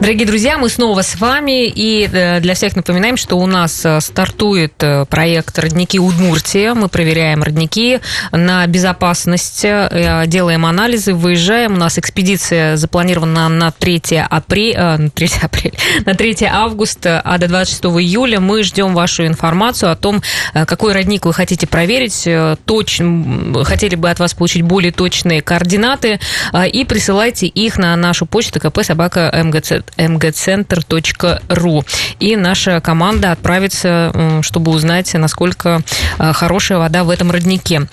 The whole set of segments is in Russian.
Дорогие друзья, мы снова с вами. И э, для всех напоминаем, что у нас э, стартует э, проект «Родники Удмуртия». Мы проверяем родники на безопасность, делаем анализы, выезжаем. У нас экспедиция запланирована на 3 апреля, на 3 апреля, на 3 августа, а до 26 июля мы ждем вашу информацию о том, какой родник вы хотите проверить, точно, хотели бы от вас получить более точные координаты, и присылайте их на нашу почту КП собака МГЦ mgcenter.ru. И наша команда отправится, чтобы узнать, насколько э, хорошая вода в этом роднике.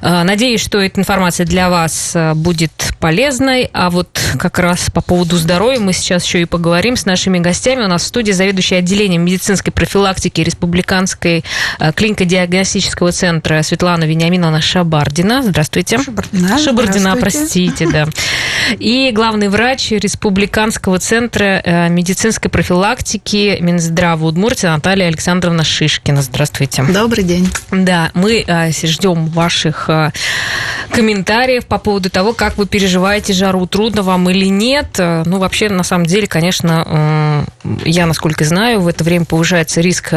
Э, надеюсь, что эта информация для вас э, будет полезной. А вот как раз по поводу здоровья мы сейчас еще и поговорим с нашими гостями. У нас в студии заведующий отделением медицинской профилактики Республиканской клинико-диагностического центра Светлана Вениаминовна Шабардина. Здравствуйте. Шабардина. Шабардина, простите, да. И главный врач Республиканского центра директора э, медицинской профилактики Минздрава Удмуртии Наталья Александровна Шишкина. Здравствуйте. Добрый день. Да, мы э, ждем ваших э, комментариев по поводу того, как вы переживаете жару, трудно вам или нет. Ну, вообще, на самом деле, конечно, я, насколько знаю, в это время повышается риск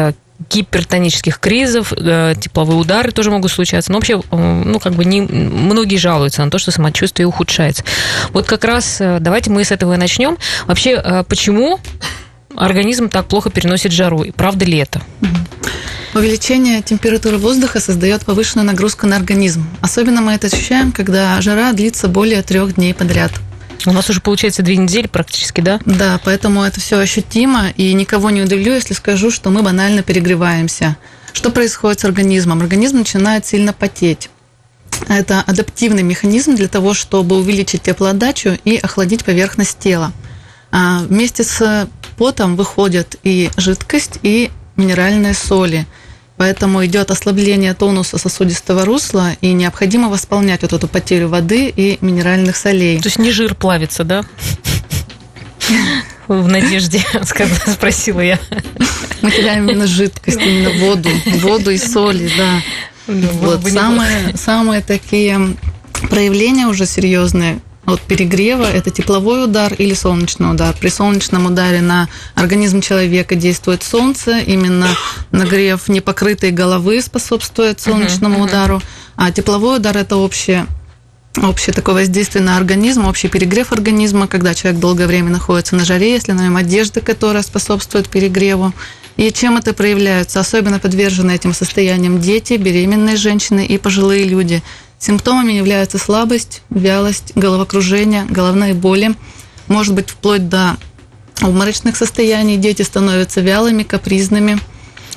гипертонических кризов, тепловые удары тоже могут случаться. Но вообще, ну, как бы не, многие жалуются на то, что самочувствие ухудшается. Вот как раз давайте мы с этого и начнем. Вообще, почему организм так плохо переносит жару? И правда ли это? Увеличение температуры воздуха создает повышенную нагрузку на организм. Особенно мы это ощущаем, когда жара длится более трех дней подряд. У нас уже получается две недели практически, да? Да, поэтому это все ощутимо, и никого не удивлю, если скажу, что мы банально перегреваемся. Что происходит с организмом? Организм начинает сильно потеть. Это адаптивный механизм для того, чтобы увеличить теплоотдачу и охладить поверхность тела. А вместе с потом выходят и жидкость, и минеральные соли – Поэтому идет ослабление тонуса сосудистого русла, и необходимо восполнять вот эту потерю воды и минеральных солей. То есть не жир плавится, да? В надежде, спросила я. Мы теряем именно жидкость, именно воду, воду и соли, да. Ну, вот самые, самые такие проявления уже серьезные от перегрева – это тепловой удар или солнечный удар. При солнечном ударе на организм человека действует солнце, именно нагрев непокрытой головы способствует солнечному uh-huh, удару, а тепловой удар – это общее общее такое воздействие на организм, общий перегрев организма, когда человек долгое время находится на жаре, если на нем одежда, которая способствует перегреву. И чем это проявляется? Особенно подвержены этим состояниям дети, беременные женщины и пожилые люди – Симптомами являются слабость, вялость, головокружение, головные боли, может быть вплоть до обморочных состояний. Дети становятся вялыми, капризными.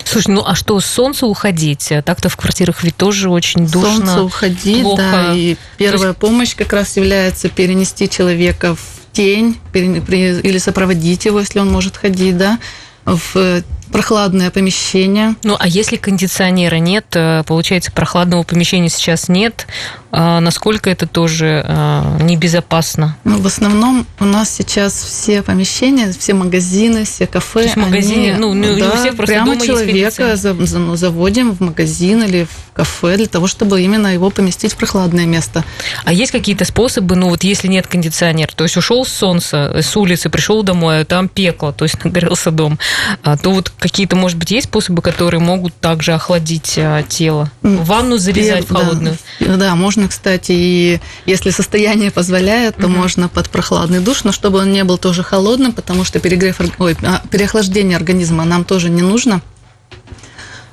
Слушай, ну а что, солнце уходить? Так-то в квартирах ведь тоже очень душно. Солнце уходить, плохо. да. И первая есть... помощь как раз является перенести человека в тень или сопроводить его, если он может ходить, да, в прохладное помещение. Ну, а если кондиционера нет, э, получается, прохладного помещения сейчас нет, а насколько это тоже а, небезопасно? Ну, в основном у нас сейчас все помещения, все магазины, все кафе. То есть магазины, они, ну, не да, у всех просто прямо дома человека за, ну, заводим в магазин или в кафе для того, чтобы именно его поместить в прохладное место. А есть какие-то способы, ну вот если нет кондиционера, то есть ушел с солнца, с улицы, пришел домой, а там пекло, то есть нагорелся дом, а, то вот какие-то, может быть, есть способы, которые могут также охладить а, тело? Ванну залезать в холодную? Да, да, можно, кстати, и если состояние позволяет, то угу. можно под прохладный душ, но чтобы он не был тоже холодным, потому что перегрев, ой, а, переохлаждение организма нам тоже не нужно.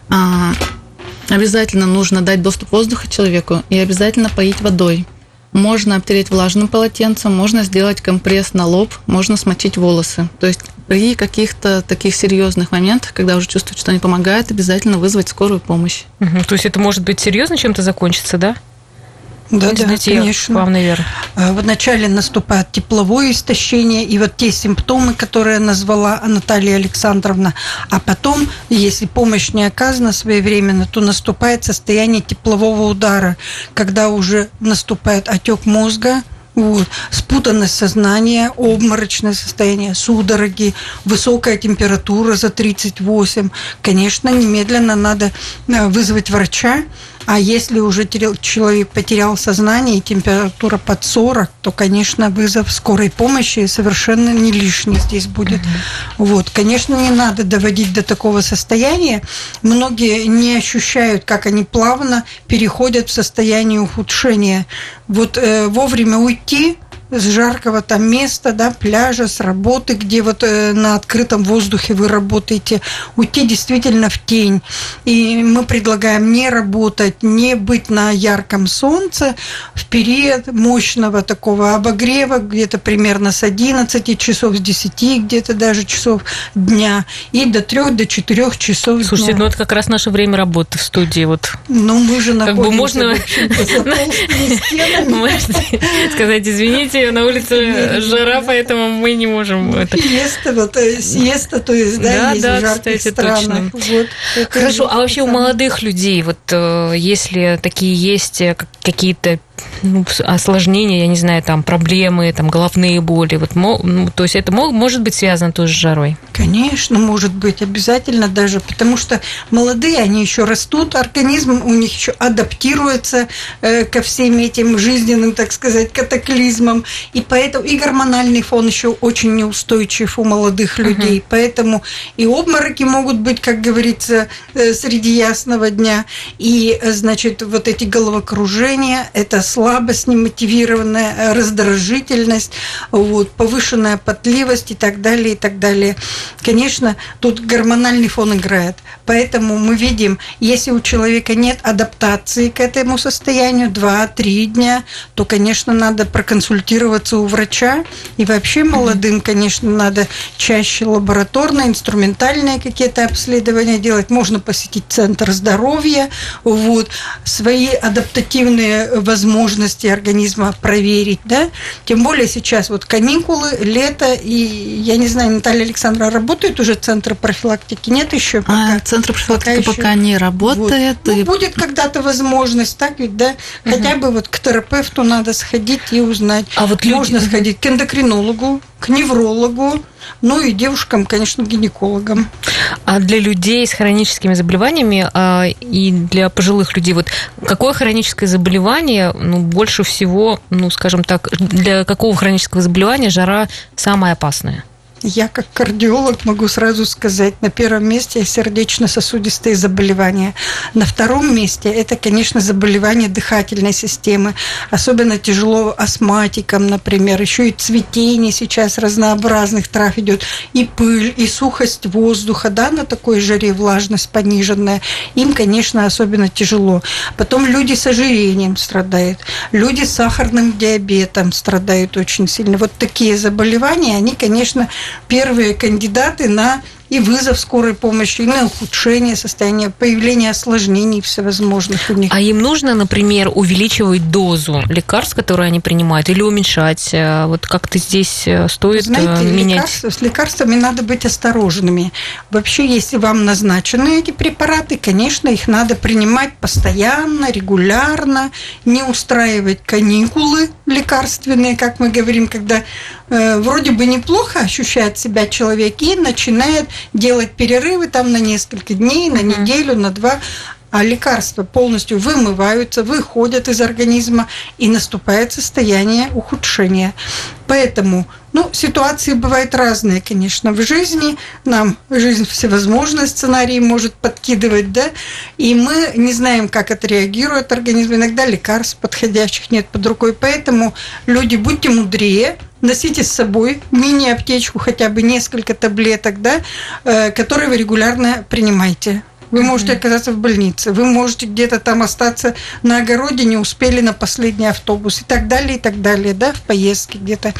А, обязательно нужно дать доступ воздуха человеку и обязательно поить водой. Можно обтереть влажным полотенцем, можно сделать компресс на лоб, можно смочить волосы. То есть при каких-то таких серьезных моментах, когда уже чувствуют, что не помогает, обязательно вызвать скорую помощь. Угу. То есть это может быть серьезно чем-то закончиться, да? Да, да, конечно. Вам, наверное. А, Вначале наступает тепловое истощение, и вот те симптомы, которые назвала Наталья Александровна, а потом, если помощь не оказана своевременно, то наступает состояние теплового удара, когда уже наступает отек мозга, вот. Спутанность сознания, обморочное состояние, судороги, высокая температура за 38. Конечно, немедленно надо э, вызвать врача, А если уже человек потерял сознание и температура под 40, то, конечно, вызов скорой помощи совершенно не лишний здесь будет. Угу. Вот, конечно, не надо доводить до такого состояния. Многие не ощущают, как они плавно переходят в состояние ухудшения. Вот э, вовремя уйти с жаркого там места, да, пляжа, с работы, где вот э, на открытом воздухе вы работаете, уйти действительно в тень. И мы предлагаем не работать, не быть на ярком солнце в период мощного такого обогрева, где-то примерно с 11 часов, с 10 где-то даже часов дня, и до 3 до 4 часов Слушайте, дня. ну это как раз наше время работы в студии. Вот. Ну мы же находимся, как бы можно сказать, извините, видите, на улице жара, поэтому мы не можем это. Сиеста, вот э, сиеста, то есть, да, есть да, в жарких кстати, странах. Точно. Вот, Хорошо, а вообще у молодых людей, вот э, если такие есть э, какие-то ну, осложнения, я не знаю, там проблемы, там головные боли. Вот, ну, то есть это может быть связано тоже с жарой? Конечно, может быть, обязательно даже, потому что молодые, они еще растут, организм у них еще адаптируется э, ко всем этим жизненным, так сказать, катаклизмам, и поэтому и гормональный фон еще очень неустойчив у молодых людей, uh-huh. поэтому и обмороки могут быть, как говорится, э, среди ясного дня, и, э, значит, вот эти головокружения, это слабость немотивированная, раздражительность, вот, повышенная потливость и так далее, и так далее. Конечно, тут гормональный фон играет. Поэтому мы видим, если у человека нет адаптации к этому состоянию 2-3 дня, то, конечно, надо проконсультироваться у врача. И вообще молодым, конечно, надо чаще лабораторные, инструментальные какие-то обследования делать. Можно посетить центр здоровья, вот, свои адаптативные возможности возможности организма проверить, да, тем более сейчас вот каникулы, лето, и я не знаю, Наталья Александровна работает уже центр профилактики, нет еще? Пока, а, центр профилактики пока, пока не работает. Вот. Ну, будет когда-то возможность, так ведь, да, угу. хотя бы вот к терапевту надо сходить и узнать. А вот люди... можно сходить к эндокринологу, к неврологу, ну и девушкам, конечно, гинекологам. А для людей с хроническими заболеваниями а, и для пожилых людей, вот какое хроническое заболевание, ну, больше всего, ну, скажем так, для какого хронического заболевания жара самая опасная? Я как кардиолог могу сразу сказать, на первом месте сердечно-сосудистые заболевания. На втором месте это, конечно, заболевания дыхательной системы. Особенно тяжело астматикам, например. Еще и цветение сейчас разнообразных трав идет. И пыль, и сухость воздуха, да, на такой жаре влажность пониженная. Им, конечно, особенно тяжело. Потом люди с ожирением страдают. Люди с сахарным диабетом страдают очень сильно. Вот такие заболевания, они, конечно, первые кандидаты на и вызов скорой помощи, и на ухудшение состояния, появление осложнений всевозможных у них. А им нужно, например, увеличивать дозу лекарств, которые они принимают, или уменьшать? Э, вот как-то здесь э, стоит э, Знаете, менять? Лекарства, с лекарствами надо быть осторожными. Вообще, если вам назначены эти препараты, конечно, их надо принимать постоянно, регулярно, не устраивать каникулы лекарственные, как мы говорим, когда э, вроде бы неплохо ощущает себя человек и начинает делать перерывы там на несколько дней, на неделю, на два, а лекарства полностью вымываются, выходят из организма, и наступает состояние ухудшения. Поэтому, ну, ситуации бывают разные, конечно, в жизни. Нам жизнь всевозможные сценарии может подкидывать, да, и мы не знаем, как это реагирует организм. Иногда лекарств подходящих нет под рукой. Поэтому люди, будьте мудрее, носите с собой мини-аптечку, хотя бы несколько таблеток, да, э, которые вы регулярно принимаете. Вы можете оказаться в больнице, вы можете где-то там остаться на огороде, не успели на последний автобус и так далее, и так далее, да, в поездке где-то.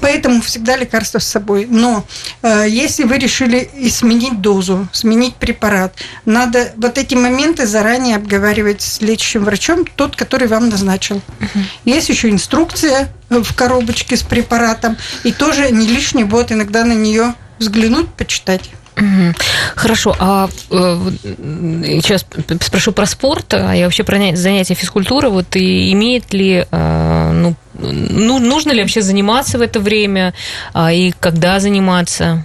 Поэтому всегда лекарства с собой. Но э, если вы решили сменить дозу, сменить препарат, надо вот эти моменты заранее обговаривать с лечащим врачом, тот, который вам назначил. Есть еще инструкция в коробочке с препаратом, и тоже не лишний вот иногда на нее взглянуть, почитать. Хорошо, а э, сейчас спрошу про спорт, а я вообще про занятия физкультуры. Вот и имеет ли, э, ну, ну, нужно ли вообще заниматься в это время, а, и когда заниматься?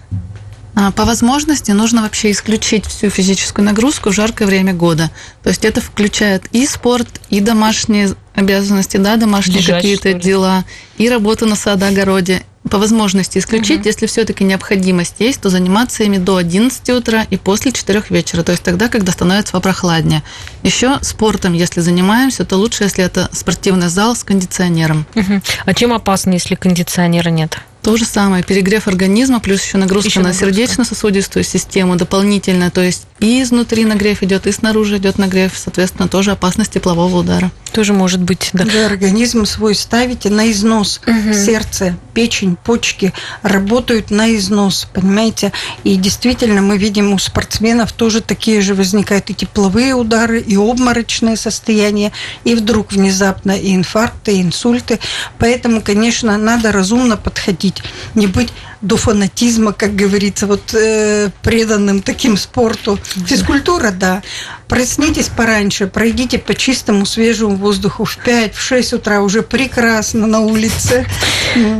А, по возможности нужно вообще исключить всю физическую нагрузку в жаркое время года. То есть это включает и спорт, и домашние обязанности, да, домашние какие-то дела, и работу на садогороде, по возможности исключить, угу. если все-таки необходимость есть, то заниматься ими до 11 утра и после 4 вечера, то есть тогда, когда становится попрохладнее. Еще спортом, если занимаемся, то лучше, если это спортивный зал с кондиционером. Угу. А чем опасно, если кондиционера нет? То же самое, перегрев организма, плюс еще нагрузка еще на сердечно-сосудистую систему дополнительная, то есть и изнутри нагрев идет, и снаружи идет нагрев, соответственно, тоже опасность теплового удара. Тоже может быть, да. Вы организм свой ставите на износ. Угу. Сердце, печень, почки работают на износ, понимаете? И действительно мы видим у спортсменов тоже такие же возникают и тепловые удары, и обморочное состояние, и вдруг внезапно и инфаркты, и инсульты. Поэтому, конечно, надо разумно подходить, не быть до фанатизма, как говорится, вот э, преданным таким спорту. Физкультура, да. Проснитесь пораньше, пройдите по чистому свежему воздуху в 5-6 утра, уже прекрасно на улице.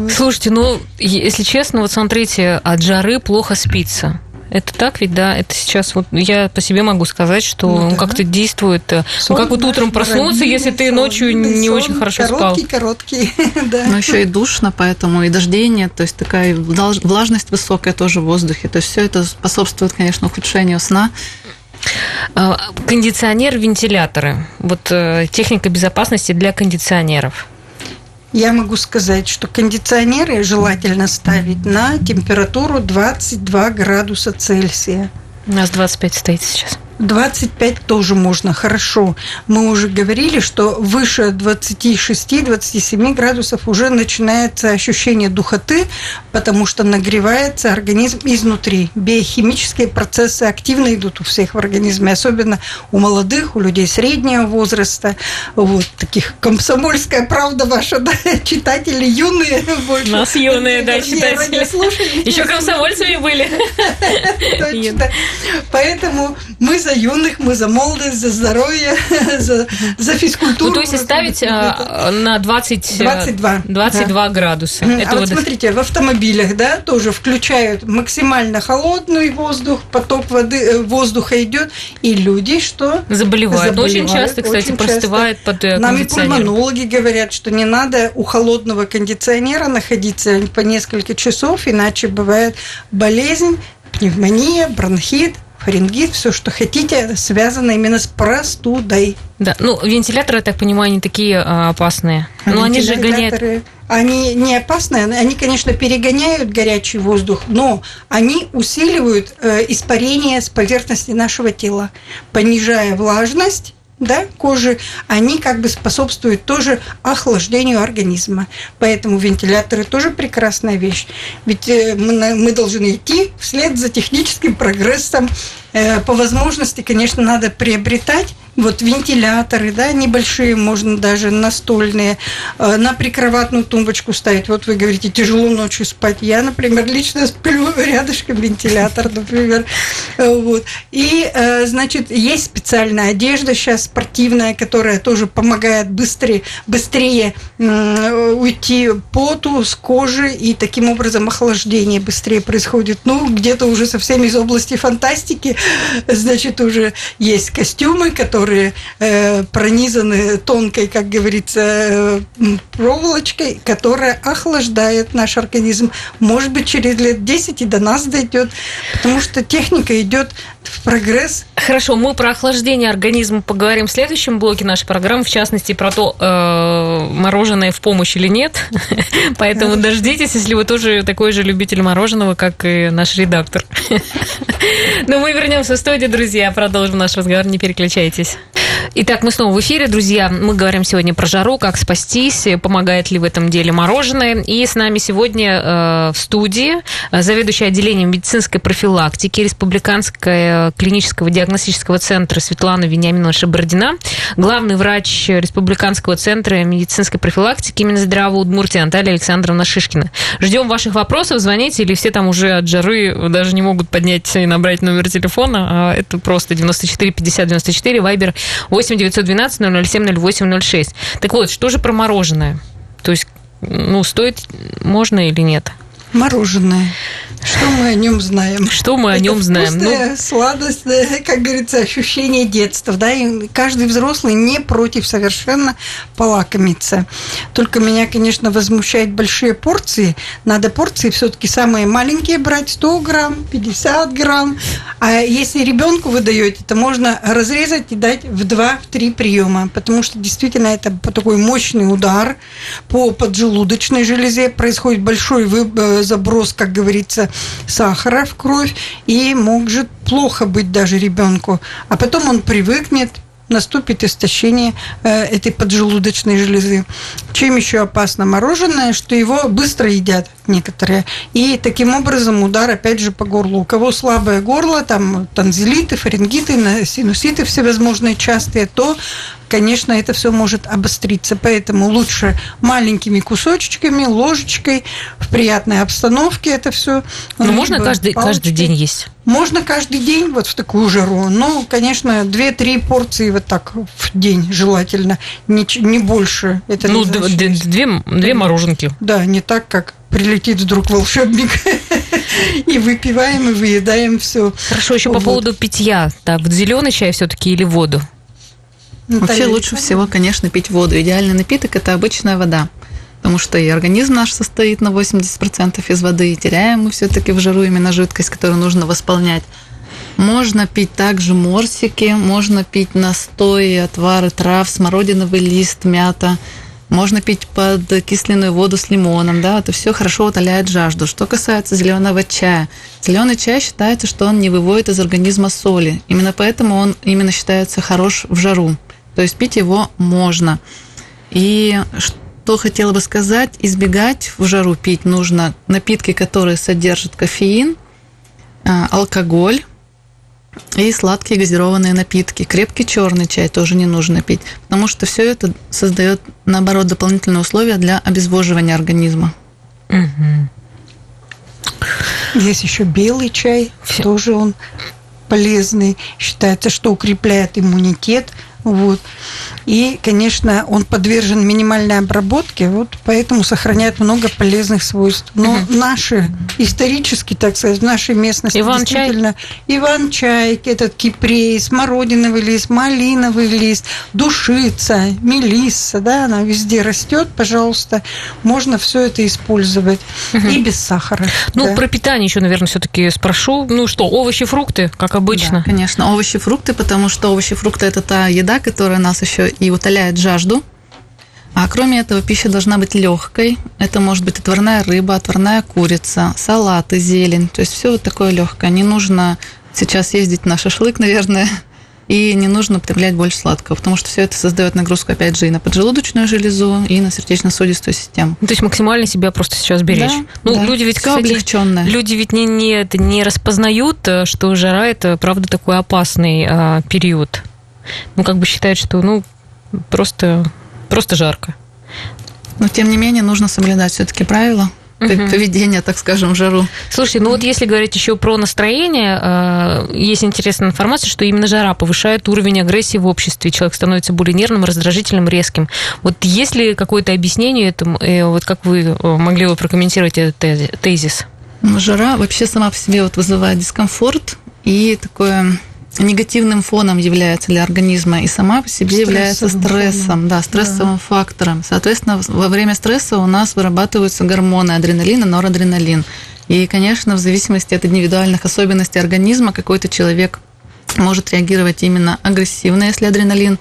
Слушайте, ну, если честно, вот смотрите, от жары плохо спится. Это так ведь, да? Это сейчас вот я по себе могу сказать, что ну, да. как-то действует. Сон, э, ну, как вот утром проснуться, если ты ночью сон, не сон, очень хорошо короткий, спал. Короткий, да. Ну, еще и душно, поэтому и дождей нет, то есть такая влажность высокая тоже в воздухе. То есть все это способствует, конечно, ухудшению сна. А, кондиционер, вентиляторы. Вот э, техника безопасности для кондиционеров. Я могу сказать, что кондиционеры желательно ставить на температуру 22 градуса Цельсия. У нас 25 стоит сейчас. 25 тоже можно, хорошо. Мы уже говорили, что выше 26-27 градусов уже начинается ощущение духоты, потому что нагревается организм изнутри. Биохимические процессы активно идут у всех в организме, особенно у молодых, у людей среднего возраста. Вот таких комсомольская правда ваша, да, читатели юные больше. У нас юные, да, читатели. Еще комсомольцами были. Поэтому мы за юных, мы за молодость, за здоровье, за, за физкультуру. Ну, то есть ставить а, на 20, 22, 22 да. градуса. А Это вот, вот смотрите, в автомобилях, да, тоже включают максимально холодный воздух, поток воды, э, воздуха идет, и люди что? Заболевают. заболевают. Очень часто, кстати, очень простывает часто. под э, Нам и пульмонологи говорят, что не надо у холодного кондиционера находиться по несколько часов, иначе бывает болезнь, пневмония, бронхит, фарингит, все, что хотите, связано именно с простудой. Да, ну, вентиляторы, я так понимаю, они такие а, опасные. А ну, они же гоняют... Они не опасные, они, конечно, перегоняют горячий воздух, но они усиливают э, испарение с поверхности нашего тела, понижая влажность да, кожи, они как бы способствуют тоже охлаждению организма. Поэтому вентиляторы тоже прекрасная вещь. Ведь э, мы, должны идти вслед за техническим прогрессом. Э, по возможности, конечно, надо приобретать вот вентиляторы, да, небольшие, можно даже настольные, э, на прикроватную тумбочку ставить. Вот вы говорите, тяжело ночью спать. Я, например, лично сплю рядышком вентилятор, например. Э, вот. И, э, значит, есть специальная одежда сейчас спортивная, которая тоже помогает быстрее, быстрее уйти поту с кожи, и таким образом охлаждение быстрее происходит. Ну, где-то уже совсем из области фантастики, значит, уже есть костюмы, которые которые э, пронизаны тонкой, как говорится, э, проволочкой, которая охлаждает наш организм. Может быть, через лет 10 и до нас дойдет, потому что техника идет в прогресс. Хорошо, мы про охлаждение организма поговорим в следующем блоке нашей программы, в частности, про то, э, мороженое в помощь или нет. Поэтому дождитесь, если вы тоже такой же любитель мороженого, как и наш редактор. Но мы вернемся в студию, друзья, продолжим наш разговор, не переключайтесь. Итак, мы снова в эфире, друзья. Мы говорим сегодня про жару, как спастись, помогает ли в этом деле мороженое. И с нами сегодня э, в студии э, заведующая отделением медицинской профилактики Республиканского клинического диагностического центра Светлана Вениаминовна Шабардина, главный врач Республиканского центра медицинской профилактики именно здравого Удмуртии Наталья Александровна Шишкина. Ждем ваших вопросов, звоните, или все там уже от жары даже не могут поднять и набрать номер телефона, а это просто 94 50 94, вайбер 8 912 007 08 06. Так вот, что же про мороженое? То есть, ну, стоит можно или нет? Мороженое. Что мы о нем знаем? Что мы о нем знаем? Вкусное, ну... сладостное, как говорится, ощущение детства. Да? И каждый взрослый не против совершенно полакомиться. Только меня, конечно, возмущают большие порции. Надо порции все-таки самые маленькие брать 100 грамм, 50 грамм. А если ребенку вы даете, то можно разрезать и дать в 2-3 приема. Потому что действительно это такой мощный удар по поджелудочной железе. Происходит большой э, заброс, как говорится, сахара в кровь, и может плохо быть даже ребенку. А потом он привыкнет, наступит истощение э, этой поджелудочной железы. Чем еще опасно мороженое, что его быстро едят некоторые. И таким образом удар опять же по горлу. У кого слабое горло, там танзелиты, фарингиты, синуситы всевозможные частые, то конечно, это все может обостриться. Поэтому лучше маленькими кусочками, ложечкой, в приятной обстановке это все. Но можно каждый, каждый день есть? Можно каждый день вот в такую жару. Но, конечно, 2-3 порции вот так в день желательно, не, не больше. Это ну, не две, две, две мороженки. Да, не так, как прилетит вдруг волшебник и выпиваем и выедаем все. Хорошо, еще по поводу питья. Так, зеленый чай все-таки или воду? Вообще лучше всего, конечно, пить воду. Идеальный напиток – это обычная вода. Потому что и организм наш состоит на 80% из воды, и теряем мы все-таки в жару именно жидкость, которую нужно восполнять. Можно пить также морсики, можно пить настои, отвары трав, смородиновый лист, мята. Можно пить под кисленную воду с лимоном, да, это все хорошо утоляет жажду. Что касается зеленого чая, зеленый чай считается, что он не выводит из организма соли. Именно поэтому он именно считается хорош в жару. То есть пить его можно. И что хотела бы сказать, избегать в жару пить нужно напитки, которые содержат кофеин, а, алкоголь и сладкие газированные напитки. Крепкий черный чай тоже не нужно пить, потому что все это создает, наоборот, дополнительные условия для обезвоживания организма. Угу. Есть еще белый чай, тоже он полезный. Считается, что укрепляет иммунитет – вот. И, конечно, он подвержен минимальной обработке, вот поэтому сохраняет много полезных свойств. Но угу. наши, исторически, так сказать, в нашей местности Иван действительно чай. Иван чай, этот кипрей, смородиновый лист, малиновый лист, душица, мелисса, да, она везде растет, пожалуйста, можно все это использовать угу. и без сахара. Ну, да. про питание еще, наверное, все-таки спрошу. Ну что, овощи, фрукты, как обычно? Да, конечно, овощи, фрукты, потому что овощи, фрукты это та еда, еда, которая нас еще и утоляет жажду. А кроме этого, пища должна быть легкой. Это может быть отварная рыба, отварная курица, салаты, зелень. То есть все вот такое легкое. Не нужно сейчас ездить на шашлык, наверное, и не нужно употреблять больше сладкого, потому что все это создает нагрузку, опять же, и на поджелудочную железу, и на сердечно-сосудистую систему. Ну, то есть максимально себя просто сейчас беречь. Да, ну, да. люди ведь, все кстати, облегченное. люди ведь не, не, не распознают, э, что жара это, правда, такой опасный а, период ну, как бы считают, что, ну, просто, просто жарко. Но, тем не менее, нужно соблюдать все-таки правила угу. поведения, так скажем, в жару. Слушайте, ну вот если говорить еще про настроение, э, есть интересная информация, что именно жара повышает уровень агрессии в обществе, человек становится более нервным, раздражительным, резким. Вот есть ли какое-то объяснение этому, э, вот как вы э, могли бы прокомментировать этот тезис? Жара вообще сама по себе вот вызывает дискомфорт и такое негативным фоном является для организма и сама по себе стрессовым является стрессом, фоном. да, стрессовым да. фактором. Соответственно, во время стресса у нас вырабатываются гормоны адреналин и норадреналин. И, конечно, в зависимости от индивидуальных особенностей организма какой-то человек может реагировать именно агрессивно, если адреналин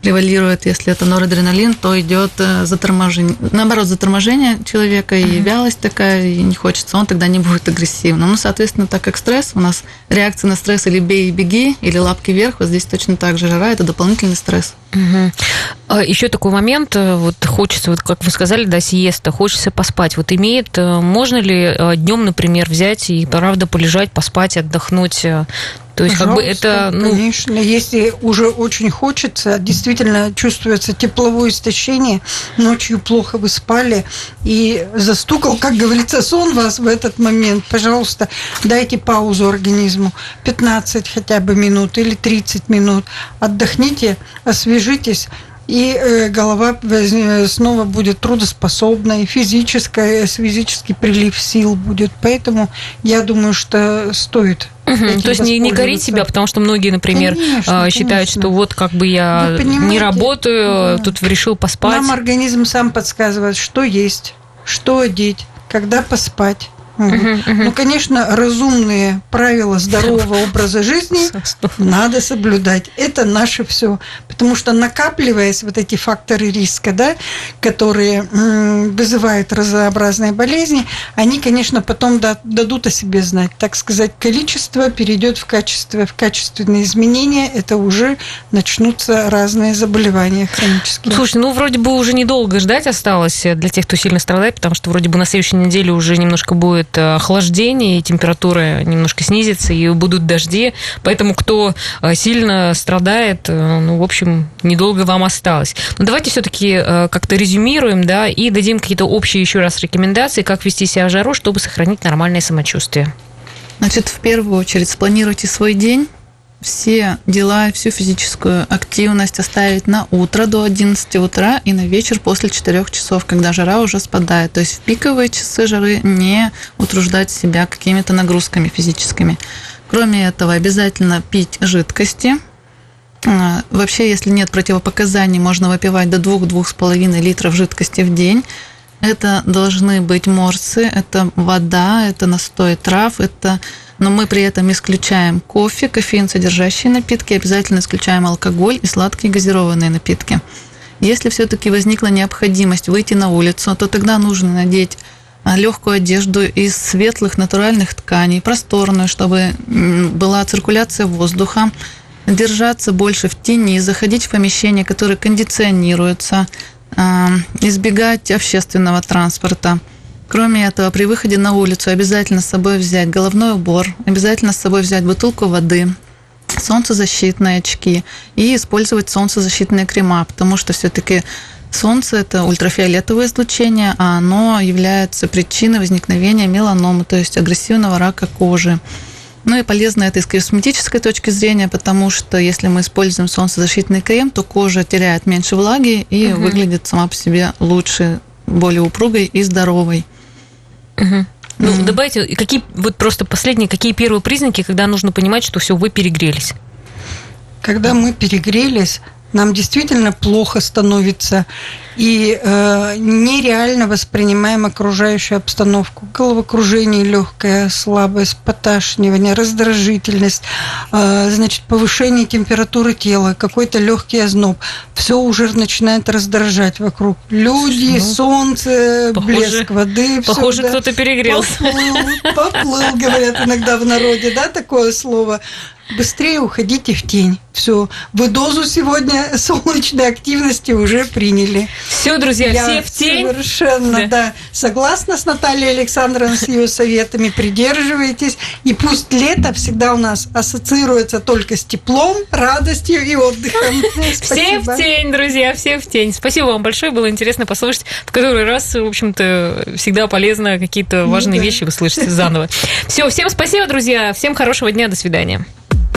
превалирует, если это норадреналин, то идет э, заторможение, наоборот, заторможение человека и uh-huh. вялость такая, и не хочется, он тогда не будет агрессивным. Ну, соответственно, так как стресс, у нас реакция на стресс или бей и беги, или лапки вверх, вот здесь точно так же жара, это дополнительный стресс. Угу. А еще такой момент, э, вот хочется, вот как вы сказали, да, сиеста, хочется поспать. Вот имеет, э, можно ли днем, например, взять и, правда, полежать, поспать, отдохнуть? То есть, как бы это, ну... Конечно, если уже очень хочется, действительно чувствуется тепловое истощение, ночью плохо вы спали, и застукал, как говорится, сон вас в этот момент, пожалуйста, дайте паузу организму, 15 хотя бы минут или 30 минут, отдохните, освежитесь, и э, голова снова будет трудоспособной, физическая, физический прилив сил будет. Поэтому я думаю, что стоит Угу, то есть не, не корить себя, потому что многие, например, конечно, а, считают, конечно. что вот как бы я не работаю, да. тут решил поспать. Нам организм сам подсказывает, что есть, что одеть, когда поспать. Ну, конечно, разумные правила здорового образа жизни надо соблюдать. Это наше все. Потому что накапливаясь вот эти факторы риска, да, которые вызывают разнообразные болезни, они, конечно, потом дадут о себе знать. Так сказать, количество перейдет в качество, в качественные изменения, это уже начнутся разные заболевания хронические. Слушай, ну вроде бы уже недолго ждать осталось для тех, кто сильно страдает, потому что вроде бы на следующей неделе уже немножко будет э, охлаждение, и температура немножко снизится, и будут дожди. Поэтому кто э, сильно страдает, э, ну, в общем, недолго вам осталось. Но давайте все-таки как-то резюмируем, да, и дадим какие-то общие еще раз рекомендации, как вести себя в жару, чтобы сохранить нормальное самочувствие. Значит, в первую очередь спланируйте свой день, все дела, всю физическую активность оставить на утро до 11 утра и на вечер после 4 часов, когда жара уже спадает. То есть в пиковые часы жары не утруждать себя какими-то нагрузками физическими. Кроме этого, обязательно пить жидкости. А, вообще, если нет противопоказаний, можно выпивать до 2-2,5 литров жидкости в день. Это должны быть морсы, это вода, это настой трав, это но мы при этом исключаем кофе, кофеин содержащие напитки, обязательно исключаем алкоголь и сладкие газированные напитки. Если все-таки возникла необходимость выйти на улицу, то тогда нужно надеть а, легкую одежду из светлых натуральных тканей, просторную, чтобы была циркуляция воздуха, держаться больше в тени, заходить в помещения, которые кондиционируются, а, избегать общественного транспорта – Кроме этого, при выходе на улицу обязательно с собой взять головной убор, обязательно с собой взять бутылку воды, солнцезащитные очки и использовать солнцезащитные крема, потому что все-таки солнце – это ультрафиолетовое излучение, а оно является причиной возникновения меланомы, то есть агрессивного рака кожи. Ну и полезно это и с косметической точки зрения, потому что если мы используем солнцезащитный крем, то кожа теряет меньше влаги и угу. выглядит сама по себе лучше, более упругой и здоровой. Угу. Ну, mm добавьте, какие вот просто последние, какие первые признаки, когда нужно понимать, что все, вы перегрелись? Когда мы перегрелись, нам действительно плохо становится и э, нереально воспринимаем окружающую обстановку. Головокружение легкое, слабость, поташнивание, раздражительность, э, значит, повышение температуры тела, какой-то легкий озноб. Все уже начинает раздражать вокруг. Люди, ну, солнце, похоже, блеск воды. Похоже, да. кто-то перегрелся. Поплыл, поплыл, говорят иногда в народе, да, такое слово быстрее уходите в тень. Все, вы дозу сегодня солнечной активности уже приняли. Все, друзья, Я все в тень. Совершенно, да. да. Согласна с Натальей Александровной, с ее советами, придерживайтесь. И пусть лето всегда у нас ассоциируется только с теплом, радостью и отдыхом. Все в тень, друзья, все в тень. Спасибо вам большое, было интересно послушать. В который раз, в общем-то, всегда полезно какие-то важные ну, да. вещи вы слышите заново. Все, всем спасибо, друзья, всем хорошего дня, до свидания.